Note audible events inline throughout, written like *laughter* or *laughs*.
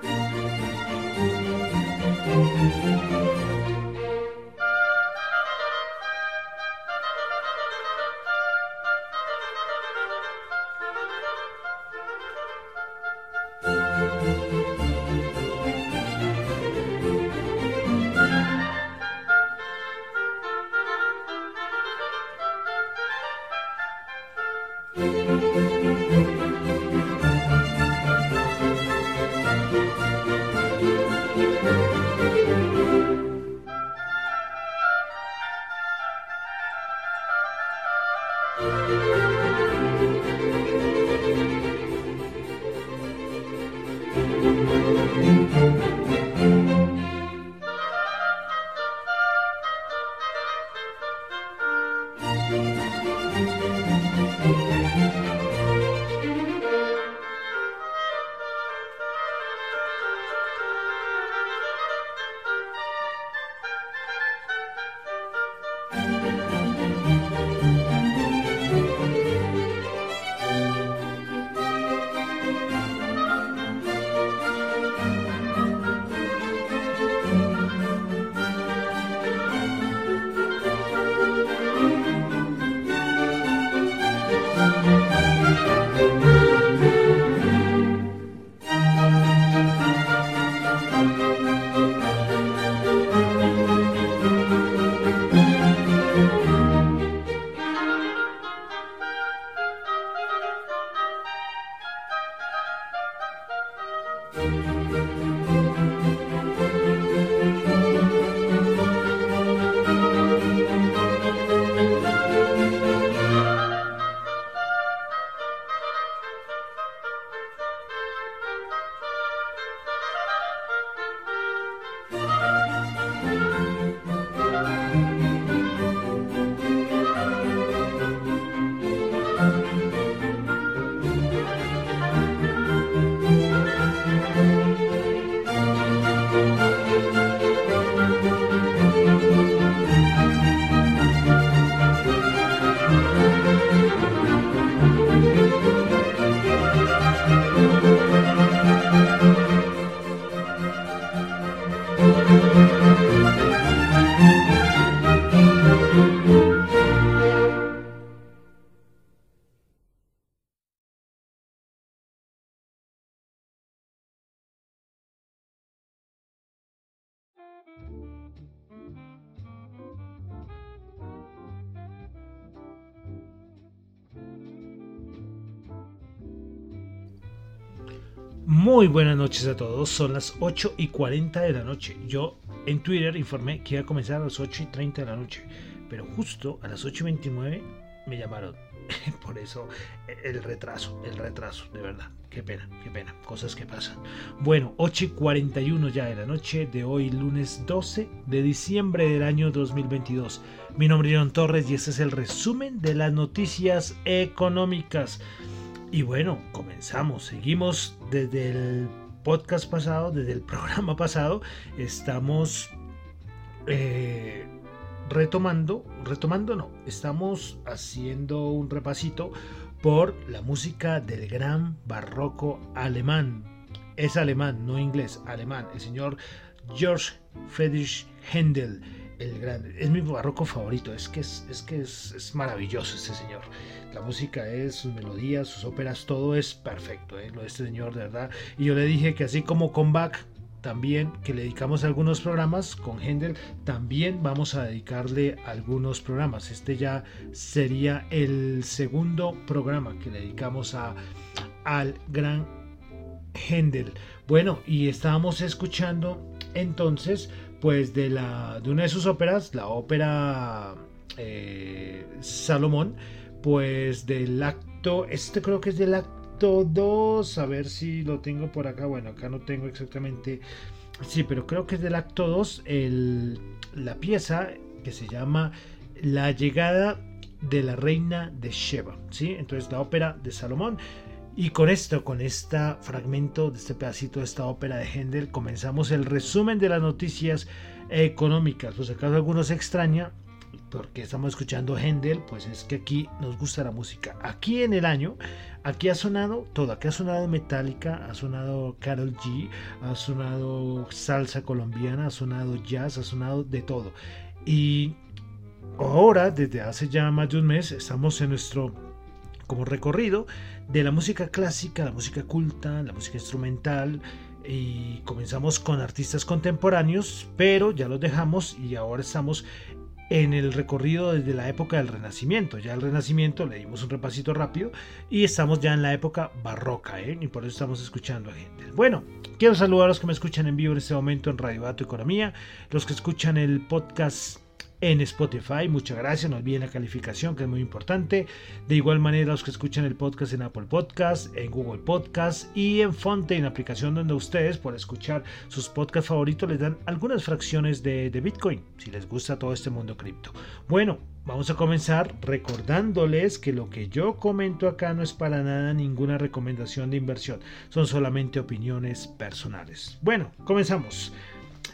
thank you Muy buenas noches a todos, son las 8 y 40 de la noche. Yo en Twitter informé que iba a comenzar a las 8 y 30 de la noche, pero justo a las 8 y 29 me llamaron. *laughs* Por eso el retraso, el retraso, de verdad. Qué pena, qué pena, cosas que pasan. Bueno, 8 y 41 ya de la noche de hoy, lunes 12 de diciembre del año 2022. Mi nombre es John Torres y este es el resumen de las noticias económicas. Y bueno, comenzamos, seguimos desde el podcast pasado, desde el *laughs* programa pasado, estamos eh, retomando, retomando no, estamos haciendo un repasito por la música del gran barroco alemán. Es alemán, no inglés, alemán. El señor George Friedrich Händel el grande. Es mi barroco favorito, es que es, es que es, maravilloso este señor. La música es, sus melodías, sus óperas, todo es perfecto, ¿eh? lo de este señor, de verdad. Y yo le dije que así como con Bach también que le dedicamos algunos programas con Hendel también vamos a dedicarle algunos programas este ya sería el segundo programa que le dedicamos a al gran Hendel bueno y estábamos escuchando entonces pues de la de una de sus óperas la ópera eh, Salomón pues del acto este creo que es del acto 2, a ver si lo tengo por acá, bueno, acá no tengo exactamente, sí, pero creo que es del acto 2, la pieza que se llama La llegada de la reina de Sheba, ¿sí? Entonces la ópera de Salomón. Y con esto, con este fragmento de este pedacito de esta ópera de Händel, comenzamos el resumen de las noticias económicas. Pues acaso algunos extraña, porque estamos escuchando Händel, pues es que aquí nos gusta la música. Aquí en el año, aquí ha sonado todo, aquí ha sonado Metallica, ha sonado Carol G, ha sonado salsa colombiana, ha sonado jazz, ha sonado de todo. Y ahora, desde hace ya más de un mes, estamos en nuestro como recorrido de la música clásica, la música culta, la música instrumental, y comenzamos con artistas contemporáneos, pero ya los dejamos y ahora estamos en el recorrido desde la época del Renacimiento. Ya el Renacimiento le dimos un repasito rápido y estamos ya en la época barroca, ¿eh? y por eso estamos escuchando a gente. Bueno, quiero saludar a los que me escuchan en vivo en este momento en Radio Dato Economía, los que escuchan el podcast en Spotify. Muchas gracias, no olviden la calificación que es muy importante. De igual manera los que escuchan el podcast en Apple Podcast, en Google Podcast y en Fonte, la aplicación donde ustedes por escuchar sus podcasts favoritos les dan algunas fracciones de, de Bitcoin, si les gusta todo este mundo cripto. Bueno, Vamos a comenzar recordándoles que lo que yo comento acá no es para nada ninguna recomendación de inversión, son solamente opiniones personales. Bueno, comenzamos.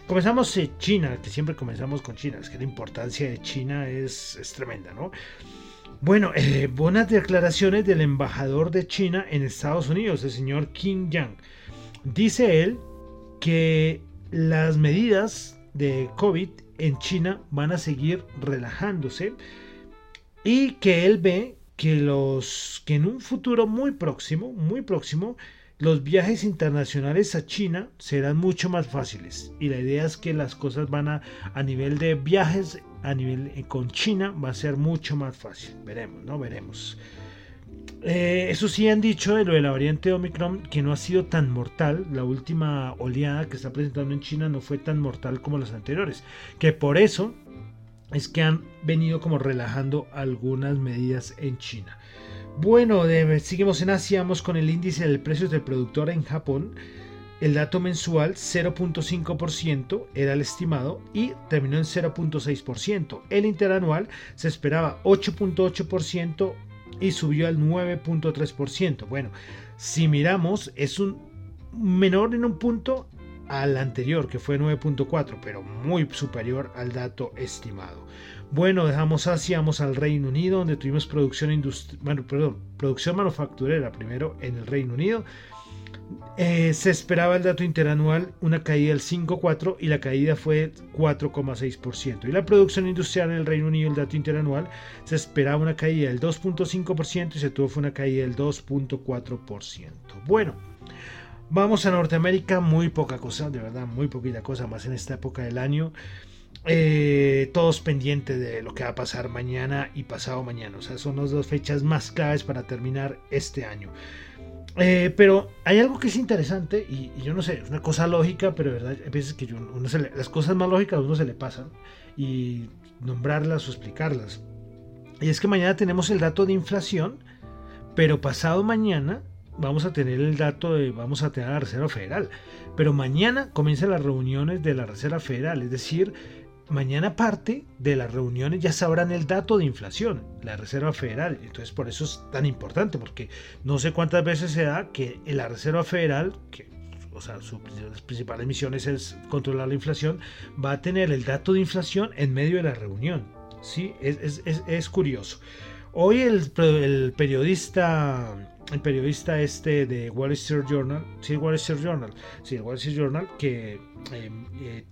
Comenzamos en China, que siempre comenzamos con China, es que la importancia de China es, tremenda, ¿no? Bueno, eh, buenas declaraciones del embajador de China en Estados Unidos, el señor Kim Yang. Dice él que las medidas de COVID en China van a seguir relajándose y que él ve que los que en un futuro muy próximo, muy próximo, los viajes internacionales a China serán mucho más fáciles y la idea es que las cosas van a a nivel de viajes a nivel eh, con China va a ser mucho más fácil. Veremos no veremos. Eh, eso sí han dicho de lo de la variante Omicron que no ha sido tan mortal. La última oleada que está presentando en China no fue tan mortal como las anteriores que por eso es que han venido como relajando algunas medidas en China bueno, seguimos en Asia, vamos con el índice del precio del productor en Japón. El dato mensual 0.5% era el estimado y terminó en 0.6%. El interanual se esperaba 8.8% y subió al 9.3%. Bueno, si miramos es un menor en un punto al anterior que fue 9.4, pero muy superior al dato estimado. Bueno, dejamos Asia, vamos al Reino Unido, donde tuvimos producción, bueno, perdón, producción manufacturera primero en el Reino Unido. Eh, se esperaba el dato interanual una caída del 5,4 y la caída fue 4,6%. Y la producción industrial en el Reino Unido, el dato interanual, se esperaba una caída del 2,5% y se tuvo fue una caída del 2,4%. Bueno, vamos a Norteamérica, muy poca cosa, de verdad, muy poquita cosa más en esta época del año. Eh, todos pendientes de lo que va a pasar mañana y pasado mañana. O sea, son las dos fechas más claves para terminar este año. Eh, pero hay algo que es interesante y, yo no sé, es una cosa lógica, pero verdad, hay veces que uno se las cosas más lógicas a uno se le pasan y nombrarlas o explicarlas. Y es que mañana tenemos el dato de inflación, pero pasado mañana vamos a tener el dato de, vamos a tener la Reserva Federal. Pero mañana comienzan las reuniones de la Reserva Federal, es decir, mañana parte de las reuniones ya sabrán el dato de inflación, la Reserva Federal. Entonces por eso es tan importante, porque no sé cuántas veces se da que la Reserva Federal, que o sea, su, las principales misiones es controlar la inflación, va a tener el dato de inflación en medio de la reunión. ¿sí? Es, curioso. Hoy el, periodista, el periodista este de Wall Street Journal, sí, Wall Street Journal, sí, Wall Street Journal, que eh, eh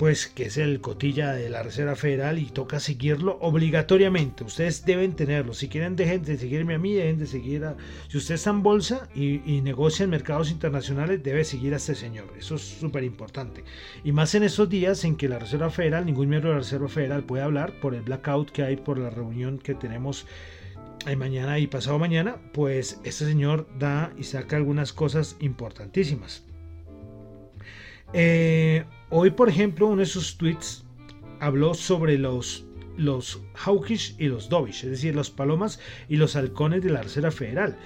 pues que es el cotilla de la Reserva Federal y toca seguirlo obligatoriamente. Ustedes deben tenerlo. Si quieren, dejen de seguirme a mí, dejen de seguir a... Si usted está en bolsa y, y negocia en mercados internacionales, debe seguir a este señor. Eso es súper importante. Y más en estos días en que la Reserva Federal, ningún miembro de la Reserva Federal puede hablar por el blackout que hay por la reunión que tenemos eh, mañana y pasado mañana, pues este señor da y saca algunas cosas importantísimas. Eh, Hoy, por ejemplo, uno de sus tweets habló sobre los, los hawkish y los dovish, es decir, los palomas y los halcones de la Reserva Federal.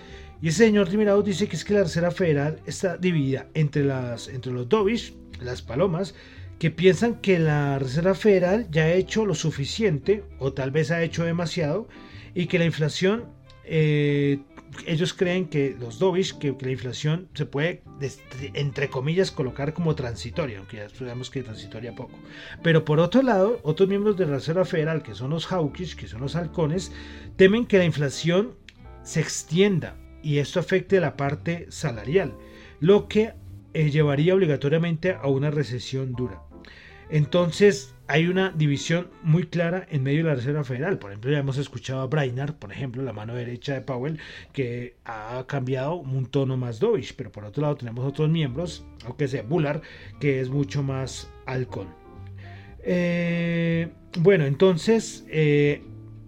Y ese señor Timirado dice que es que la Reserva Federal está dividida entre, las, entre los dovish, las palomas, que piensan que la Reserva Federal ya ha hecho lo suficiente o tal vez ha hecho demasiado y que la inflación eh, ellos creen que los Dovish, que, la inflación se puede, entre comillas, colocar como transitoria, aunque ya sabemos que transitoria poco. Pero por otro lado, otros miembros de la Reserva Federal, que son los Hawkish, que son los halcones, temen que la inflación se extienda y esto afecte la parte salarial, lo que eh, llevaría obligatoriamente a una recesión dura. Entonces, hay una división muy clara en medio de la Reserva Federal. Por ejemplo, ya hemos escuchado a Brainard, por ejemplo, la mano derecha de Powell, que ha cambiado un tono más dovish, pero por otro lado tenemos otros miembros, aunque sea Bullard, que es mucho más halcón. Eh, bueno, entonces eh,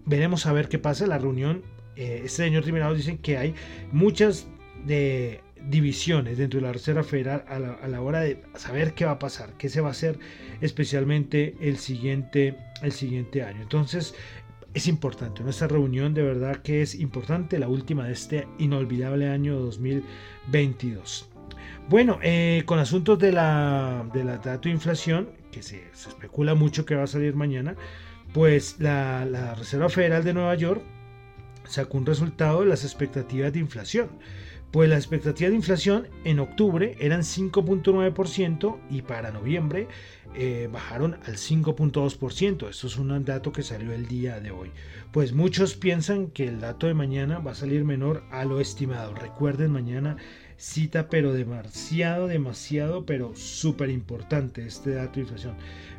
veremos a ver qué pasa. La reunión, eh, este señor Timerado dice que hay muchas de divisiones dentro de la Reserva Federal a la, hora de saber qué va a pasar, qué se va a hacer especialmente el siguiente, el siguiente año. Entonces es importante, nuestra reunión de verdad que es importante, la última de este inolvidable año 2022. Bueno, eh, con asuntos de la, de la dato de inflación, que se, especula mucho que va a salir mañana, pues la, la Reserva Federal de Nueva York sacó un resultado de las expectativas de inflación pues la expectativa de inflación en octubre eran 5.9% y para noviembre eh, bajaron al 5.2%. Esto es un dato que salió el día de hoy. Pues muchos piensan que el dato de mañana va a salir menor a lo estimado. Recuerden, mañana cita, pero demasiado, demasiado, pero súper importante este dato de inflación.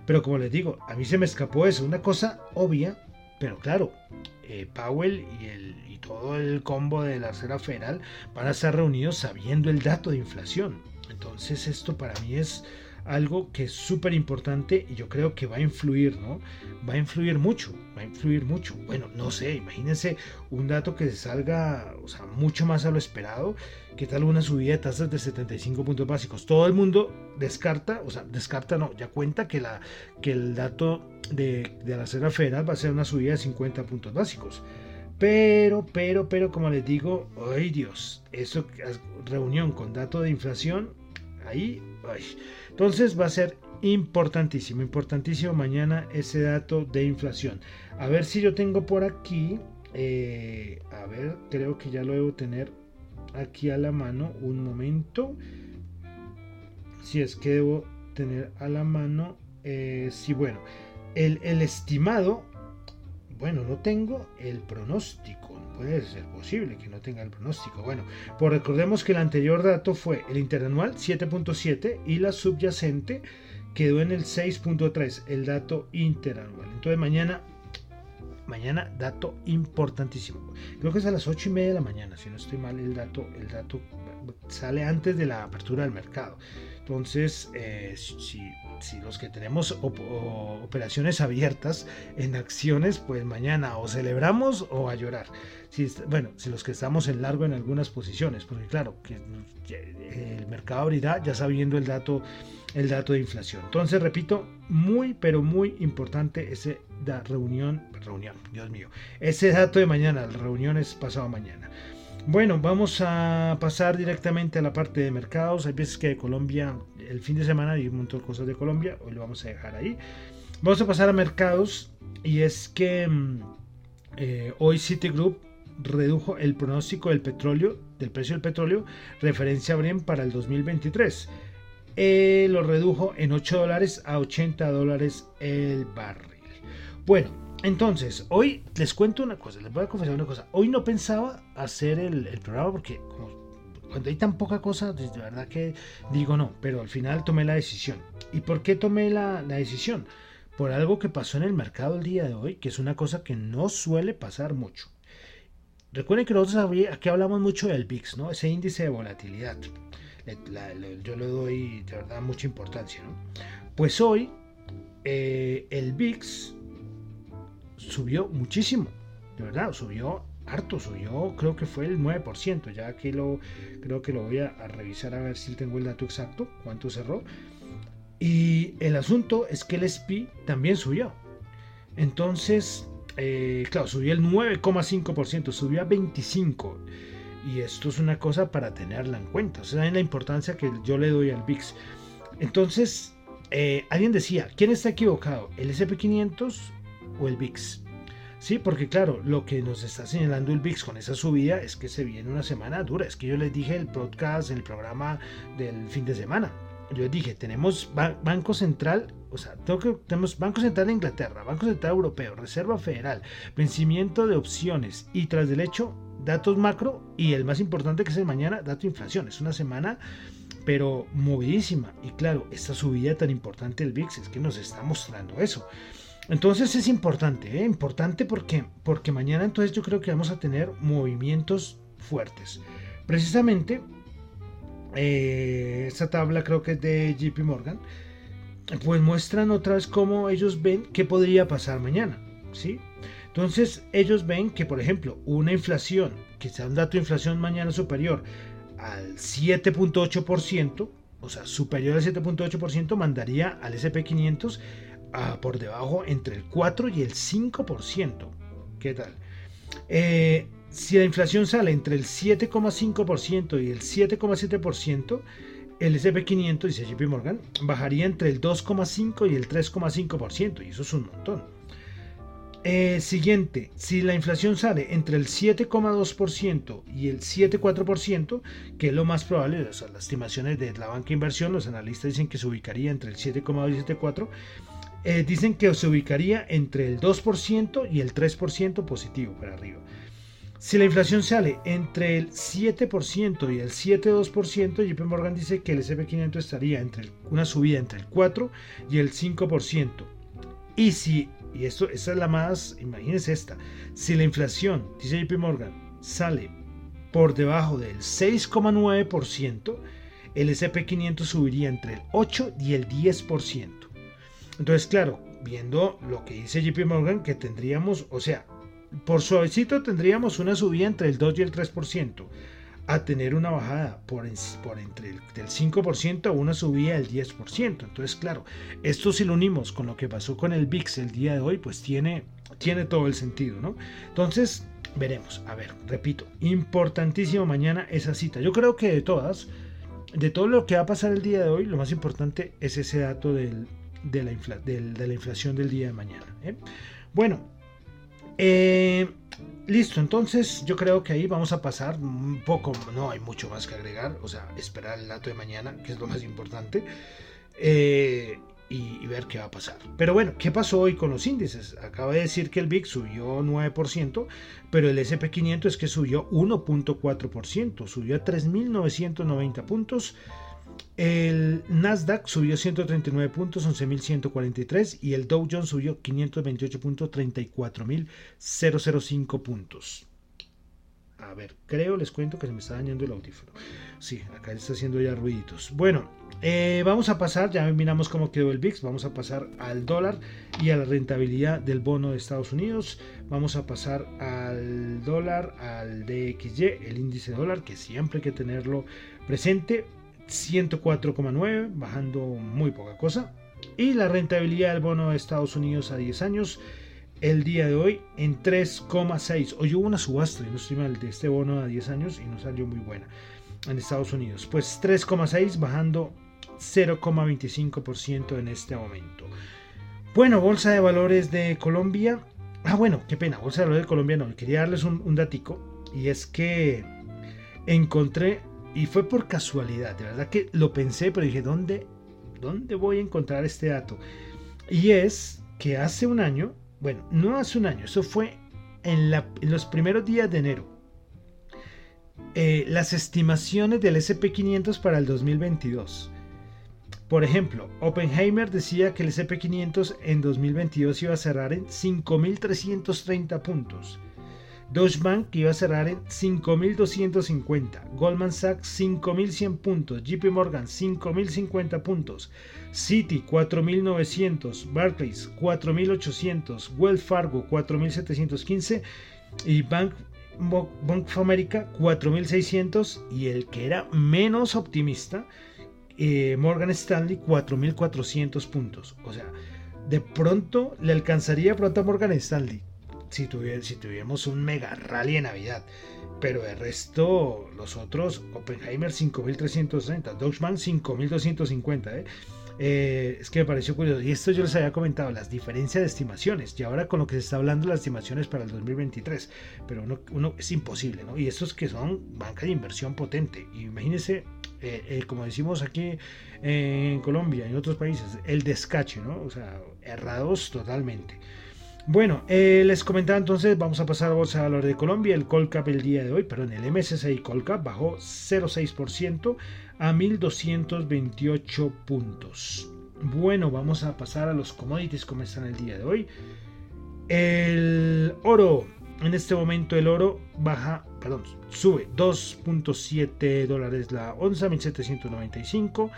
Pero como les digo, a mí se me escapó eso. Una cosa obvia, pero claro, eh, Powell y el todo el combo de la Reserva Federal van a estar reunidos sabiendo el dato de inflación. Entonces esto para mí es algo que es súper importante y yo creo que va a influir, ¿no? Va a influir mucho, va a influir mucho. Bueno, no sé, imagínense un dato que salga, o sea, mucho más a lo esperado. ¿Qué tal una subida de tasas de 75 puntos básicos? Todo el mundo descarta, o sea, descarta no, ya cuenta que, la, que el dato de, la Reserva Federal va a ser una subida de 50 puntos básicos. Pero, pero, pero, como les digo, ay Dios, eso, reunión con dato de inflación, ahí, entonces va a ser importantísimo, importantísimo mañana ese dato de inflación. A ver si yo tengo por aquí, eh, a ver, creo que ya lo debo tener aquí a la mano, un momento. Si es que debo tener a la mano, eh, sí, bueno, el estimado bueno, no tengo el pronóstico. Puede ser posible que no tenga el pronóstico. Bueno, pues recordemos que el anterior dato fue el interanual 7.7 y la subyacente quedó en el 6.3, el dato interanual. Entonces mañana, mañana dato importantísimo. Creo que es a las 8 y media de la mañana, si no estoy mal, el dato, el dato sale antes de la apertura del mercado. Entonces, eh, si los que tenemos operaciones abiertas en acciones, pues mañana o celebramos o a llorar. Bueno, si los que estamos en largo en algunas posiciones, porque claro, que el mercado abrirá ya sabiendo el dato, el dato de inflación. Entonces, repito, muy, pero muy importante ese da reunión, reunión, Dios mío, ese dato de mañana, la reunión es pasado mañana. Bueno, vamos a pasar directamente a la parte de mercados. Hay veces que de Colombia, el fin de semana hay un montón de cosas de Colombia, hoy lo vamos a dejar ahí. Vamos a pasar a mercados y es que mm, eh, hoy Citigroup redujo el pronóstico del petróleo, del precio del petróleo, referencia a Brent para el 2023. Eh, lo redujo en 8 dólares a 80 dólares el barril. Bueno, entonces, hoy les cuento una cosa, les voy a confesar una cosa. Hoy no pensaba hacer el, programa porque cuando hay tan poca cosa, pues, de verdad que digo no, pero al final tomé la decisión. ¿Y por qué tomé la, decisión? Por algo que pasó en el mercado el día de hoy, que es una cosa que no suele pasar mucho. Recuerden que nosotros aquí hablamos mucho del VIX, ¿no? Ese índice de volatilidad. yo le doy de verdad mucha importancia, ¿no? Pues hoy eh, el VIX subió muchísimo, de verdad, subió harto, subió, creo que fue el 9%, ya aquí lo, creo que lo voy a, revisar a ver si tengo el dato exacto, cuánto cerró. Y el asunto es que el SP también subió. Entonces, eh, claro, subió el 9,5%, subió a 25%. Y esto es una cosa para tenerla en cuenta. O sea, en la importancia que yo le doy al VIX. Entonces, eh, alguien decía, ¿quién está equivocado? ¿El SP500 o el VIX? Sí, porque claro, lo que nos está señalando el VIX con esa subida es que se viene una semana dura. Es que yo les dije el podcast, el programa del fin de semana. Yo les dije, tenemos Banco Central, o sea, tenemos Banco Central de Inglaterra, Banco Central Europeo, Reserva Federal, vencimiento de opciones y tras del hecho, datos macro y el más importante que es el mañana, dato de inflación. Es una semana pero movidísima. Y claro, esta subida tan importante del VIX es que nos está mostrando eso. Entonces es importante, ¿eh? importante porque, porque mañana entonces yo creo que vamos a tener movimientos fuertes. Precisamente, eh, esta tabla creo que es de JP Morgan, pues muestran otra vez cómo ellos ven qué podría pasar mañana. ¿sí? Entonces ellos ven que, por ejemplo, una inflación, que sea un dato de inflación mañana superior al 7.8%, o sea, superior al 7.8%, mandaría al SP500 a por debajo entre el 4 y el 5%. ¿Qué tal? Eh, si la inflación sale entre el 7,5% y el 7,7%, el SP500, dice JP Morgan, bajaría entre el 2,5 y el 3,5%, y eso es un montón. Eh, siguiente, si la inflación sale entre el 7,2% y el 7,4%, que es lo más probable, o las estimaciones de la banca de inversión, los analistas dicen que se ubicaría entre el 7,2 y el 7,4%, eh, dicen que se ubicaría entre el 2% y el 3% positivo para arriba. Si la inflación sale entre el 7% y el 7,2%, JP Morgan dice que el SP500 estaría entre una subida entre el 4 y el 5%. Y si y esto, esta es la más, imagínense esta, si la inflación, dice JP Morgan, sale por debajo del 6,9%, el SP500 subiría entre el 8 y el 10%. Entonces, claro, viendo lo que dice JP Morgan, que tendríamos, o sea, por suavecito tendríamos una subida entre el 2 y el 3% a tener una bajada por, por entre el del 5% a una subida del 10%. Entonces, claro, esto si lo unimos con lo que pasó con el VIX el día de hoy, pues tiene, tiene todo el sentido, ¿no? Entonces, veremos. A ver, repito, importantísimo mañana esa cita. Yo creo que de todas, de todo lo que va a pasar el día de hoy, lo más importante es ese dato del, de, la de la inflación del día de mañana. ¿eh? Bueno, eh, listo, entonces yo creo que ahí vamos a pasar un poco, no hay mucho más que agregar, o sea, esperar el dato de mañana, que es lo más importante, eh, y, ver qué va a pasar. Pero bueno, ¿qué pasó hoy con los índices? Acaba de decir que el VIX subió 9%, pero el SP500 es que subió 1.4%, subió a 3.990 puntos. El Nasdaq subió 139 puntos, 11.143 y el Dow Jones subió 528 puntos, 34.005 puntos. A ver, creo, les cuento que se me está dañando el audífono. Sí, acá está haciendo ya ruiditos. Bueno, eh, vamos a pasar, ya miramos cómo quedó el VIX, vamos a pasar al dólar y a la rentabilidad del bono de Estados Unidos. Vamos a pasar al dólar, al DXY, el índice dólar, que siempre hay que tenerlo presente 104,9, bajando muy poca cosa. Y la rentabilidad del bono de Estados Unidos a 10 años, el día de hoy en 3,6. Hoy hubo una subasta, no estoy de este bono a 10 años y no salió muy buena en Estados Unidos. Pues 3,6 bajando 0,25% en este momento. Bueno, Bolsa de Valores de Colombia. Ah, bueno, qué pena, Bolsa de Valores de Colombia no. Quería darles un, un y es que encontré y fue por casualidad, de verdad que lo pensé, pero dije, ¿dónde, ¿dónde voy a encontrar este dato? Y es que hace un año, bueno, no hace un año, eso fue en, los primeros días de enero. Eh, las estimaciones del SP500 para el 2022. Por ejemplo, Oppenheimer decía que el SP500 en 2022 iba a cerrar en 5.330 puntos. Deutsche Bank iba a cerrar en 5.250, Goldman Sachs 5.100 puntos, JP Morgan 5.050 puntos, Citi 4.900, Barclays 4.800, Wells Fargo 4.715 y Bank, Bank of America 4.600 y el que era menos optimista, eh, Morgan Stanley 4.400 puntos. O sea, de pronto le alcanzaría pronto a Morgan Stanley si, si tuviéramos un mega rally de Navidad. Pero el resto, los otros, Oppenheimer 5330, Deutsche Bank 5250. ¿eh? Eh, es que me pareció curioso. Y esto yo les había comentado, las diferencias de estimaciones. Y ahora con lo que se está hablando, las estimaciones para el 2023. Pero uno, es imposible, ¿no? Y estos que son banca de inversión potente. Imagínense, eh, eh, como decimos aquí en Colombia y en otros países, el descache, ¿no? O sea, errados totalmente. Bueno, eh, les comentaba entonces, vamos a pasar a Bolsa de Valores de Colombia. El Colcap el día de hoy, pero en el MSCI Colcap bajó 0,6% a 1.228 puntos. Bueno, vamos a pasar a los commodities como están el día de hoy. El oro, en este momento el oro baja, perdón, sube 2.7 dólares la onza, 1.795.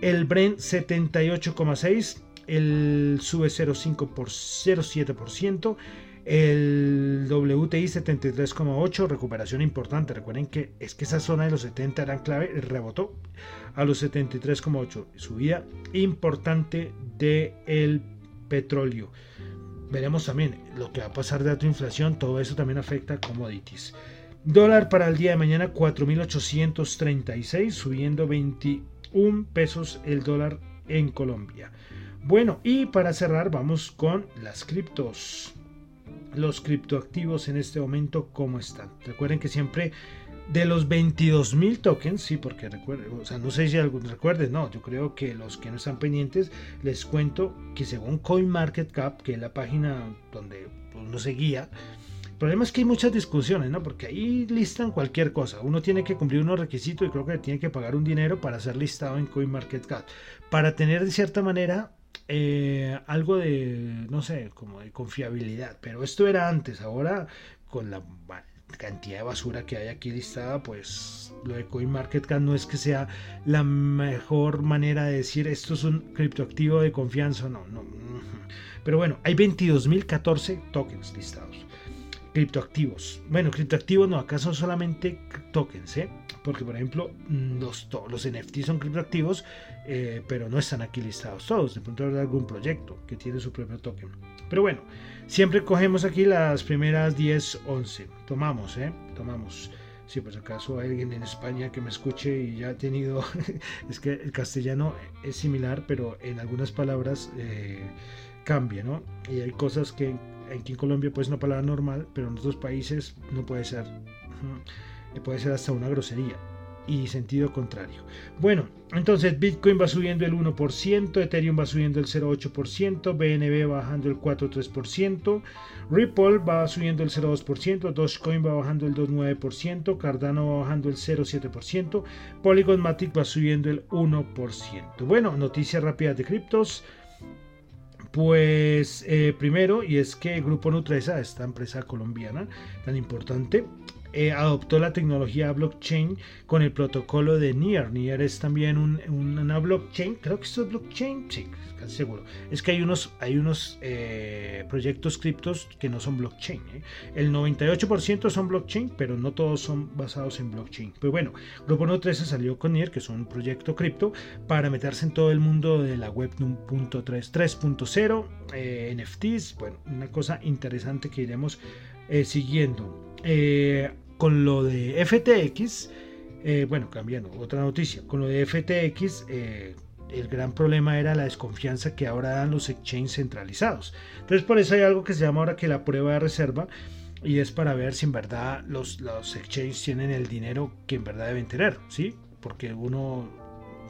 El Brent 78,6 el sube 0,5 por 0,7%, el WTI 73,8, recuperación importante. Recuerden que es que esa zona de los 70 eran clave, rebotó a los 73,8, subida importante del el petróleo. Veremos también lo que va a pasar de tu inflación, todo eso también afecta a commodities. Dólar para el día de mañana 4.836, subiendo 21 pesos el dólar en Colombia. Bueno, y para cerrar vamos con las criptos. Los criptoactivos en este momento, ¿cómo están? Recuerden que siempre de los 22.000 tokens, sí, porque recuerden, o sea, no sé si algunos recuerden, no, yo creo que los que no están pendientes, les cuento que según CoinMarketCap, que es la página donde uno se guía, el problema es que hay muchas discusiones, ¿no? Porque ahí listan cualquier cosa. Uno tiene que cumplir unos requisitos y creo que tiene que pagar un dinero para ser listado en CoinMarketCap. Para tener de cierta manera eh, algo de, no sé, como de confiabilidad. Pero esto era antes, ahora con la cantidad de basura que hay aquí listada, pues lo de CoinMarketCap no es que sea la mejor manera de decir esto es un criptoactivo de confianza, no, no. Pero bueno, hay 22.014 tokens listados criptoactivos. Bueno, criptoactivos no, acá son solamente tokens, ¿eh? Porque, por ejemplo, mm, los, los NFT son criptoactivos, eh, pero no están aquí listados todos. De pronto habrá algún proyecto que tiene su propio token. Pero bueno, siempre cogemos aquí las primeras 10, 11. Tomamos, ¿eh? Tomamos. Si por acaso hay alguien en España que me escuche y ya ha tenido, *laughs* es que el castellano es similar, pero en algunas palabras eh, cambia, ¿no? Y hay cosas que aquí en Colombia puede ser una palabra normal, pero en otros países no puede ser, puede ser hasta una grosería y sentido contrario. Bueno, entonces Bitcoin va subiendo el 1%, Ethereum va subiendo el 0,8%, BNB bajando el 4,3%, Ripple va subiendo el 0,2%, Dogecoin va bajando el 2,9%, Cardano va bajando el 0,7%, Polygon Matic va subiendo el 1%. Bueno, noticias rápidas de criptos. Pues eh, primero, y es que el Grupo Nutresa, esta empresa colombiana tan importante, eh, adoptó la tecnología blockchain con el protocolo de NIR. NIR es también un, una blockchain, creo que esto es blockchain, sí, casi seguro. Es que hay unos, hay unos eh, proyectos criptos que no son blockchain. ¿eh? El 98% son blockchain, pero no todos son basados en blockchain. Pero bueno, Grupo No 13 salió con NIR, que es un proyecto cripto, para meterse en todo el mundo de la web 3.0, NFTs, bueno, una cosa interesante que iremos siguiendo. Eh, con lo de FTX, eh, bueno, cambiando, otra noticia, con lo de FTX, eh, el gran problema era la desconfianza que ahora dan los exchanges centralizados. Entonces por eso hay algo que se llama ahora que la prueba de reserva y es para ver si en verdad los, los exchanges tienen el dinero que en verdad deben tener, ¿sí? Porque uno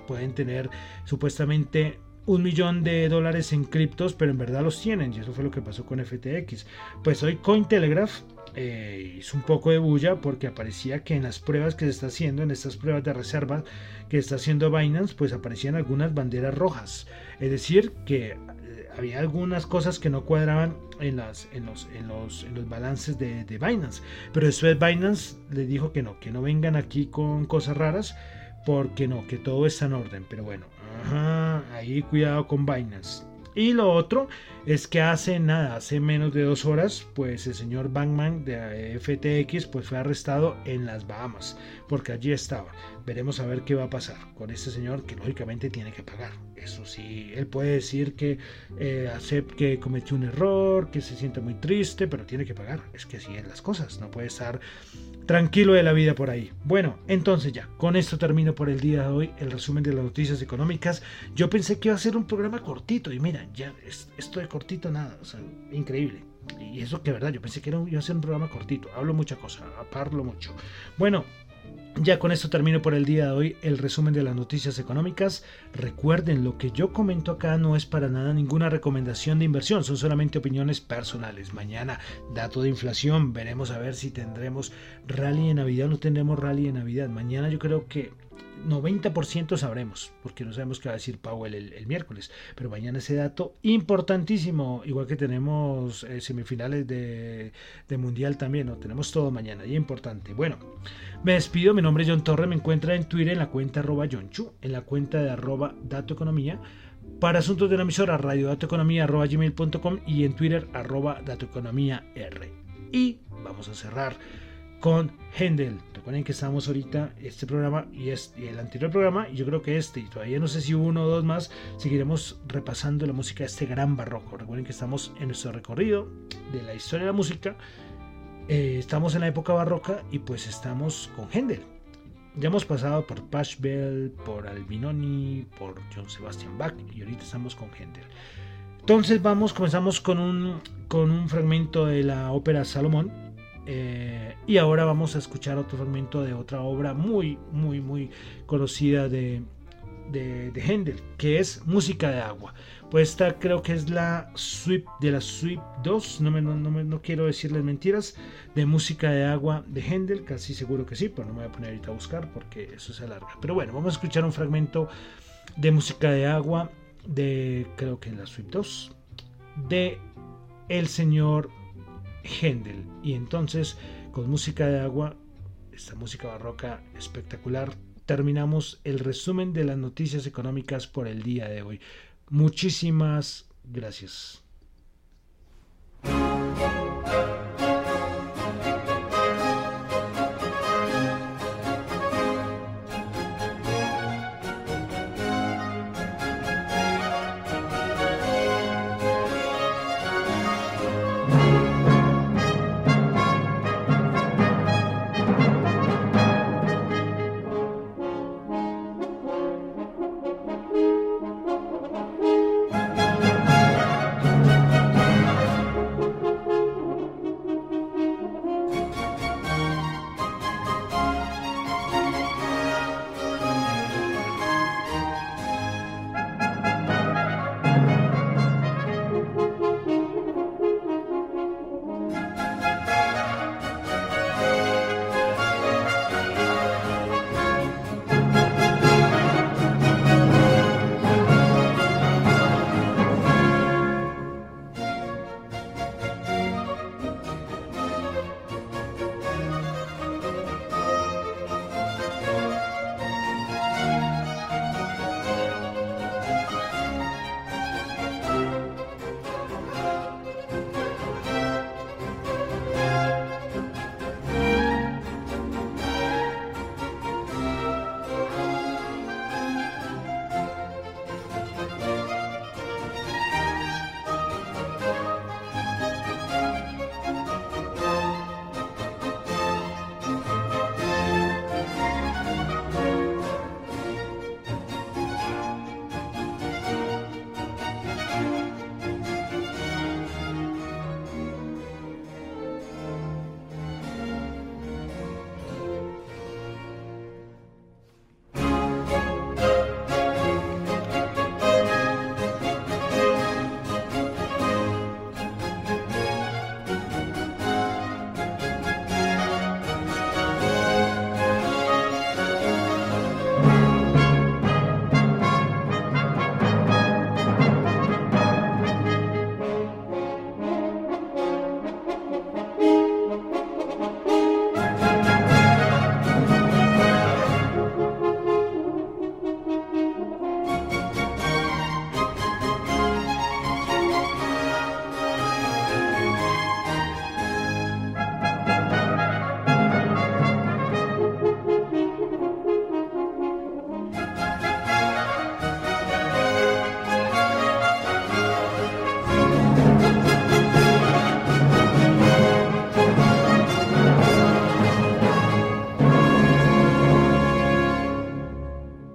pueden tener supuestamente un millón de dólares en criptos, pero en verdad los tienen, y eso fue lo que pasó con FTX. Pues hoy Cointelegraph eh, hizo un poco de bulla porque aparecía que en las pruebas que se está haciendo, en estas pruebas de reserva que está haciendo Binance, pues aparecían algunas banderas rojas. Es decir, que eh, había algunas cosas que no cuadraban en, las, en, los, en, los, en los balances de, de, Binance. Pero después Binance le dijo que no, que no vengan aquí con cosas raras, porque no, que todo está en orden. Pero bueno, ahí cuidado con Binance. Y lo otro es que hace nada, hace menos de dos horas, pues el señor Bankman de FTX pues fue arrestado en las Bahamas, porque allí estaba. Veremos a ver qué va a pasar con este señor que lógicamente tiene que pagar. Eso sí, él puede decir que eh, que cometió un error, que se siente muy triste, pero tiene que pagar. Es que así es las cosas, no puede estar tranquilo de la vida por ahí. Bueno, entonces ya, con esto termino por el día de hoy el resumen de las noticias económicas. Yo pensé que iba a ser un programa cortito y mira, ya esto de cortito nada, o sea, increíble. Y eso que verdad, yo pensé que iba a ser un programa cortito. Hablo mucha cosa, hablo mucho. Bueno, ya con esto termino por el día de hoy el resumen de las noticias económicas. Recuerden, lo que yo comento acá no es para nada ninguna recomendación de inversión, son solamente opiniones personales. Mañana, dato de inflación, veremos a ver si tendremos rally de Navidad o no tendremos rally de Navidad. Mañana yo creo que 90% sabremos, porque no sabemos qué va a decir Powell el, miércoles, pero mañana ese dato importantísimo, igual que tenemos eh, semifinales de, Mundial también, ¿no? tenemos todo mañana, y importante. Bueno, me despido, mi nombre es John Torre, me encuentra en Twitter en la cuenta arroba Chu, en la cuenta de arroba Dato Economía, para asuntos de la emisora radiodatoeconomía arroba gmail.com y en Twitter arroba Economía R. Y vamos a cerrar con Händel. Recuerden que estamos ahorita, este programa y, este, el anterior programa, y yo creo que este, y todavía no sé si uno o dos más, seguiremos repasando la música de este gran barroco. Recuerden que estamos en nuestro recorrido de la historia de la música. Eh, estamos en la época barroca y pues estamos con Händel. Ya hemos pasado por Pashbel, por Albinoni, por John Sebastian Bach y ahorita estamos con Händel. Entonces vamos, comenzamos con un, con un fragmento de la ópera Salomón, eh, y ahora vamos a escuchar otro fragmento de otra obra muy, muy, muy conocida de, de, Händel, que es Música de Agua. Pues esta creo que es la suite de la suite 2, no, me, no, no, quiero decirles mentiras, de Música de Agua de Händel, casi seguro que sí, pero no me voy a poner ahorita a buscar porque eso se alarga. Pero bueno, vamos a escuchar un fragmento de Música de Agua de, creo que es la suite 2, de el señor Händel. Y entonces, con música de agua, esta música barroca espectacular, terminamos el resumen de las noticias económicas por el día de hoy. Muchísimas gracias.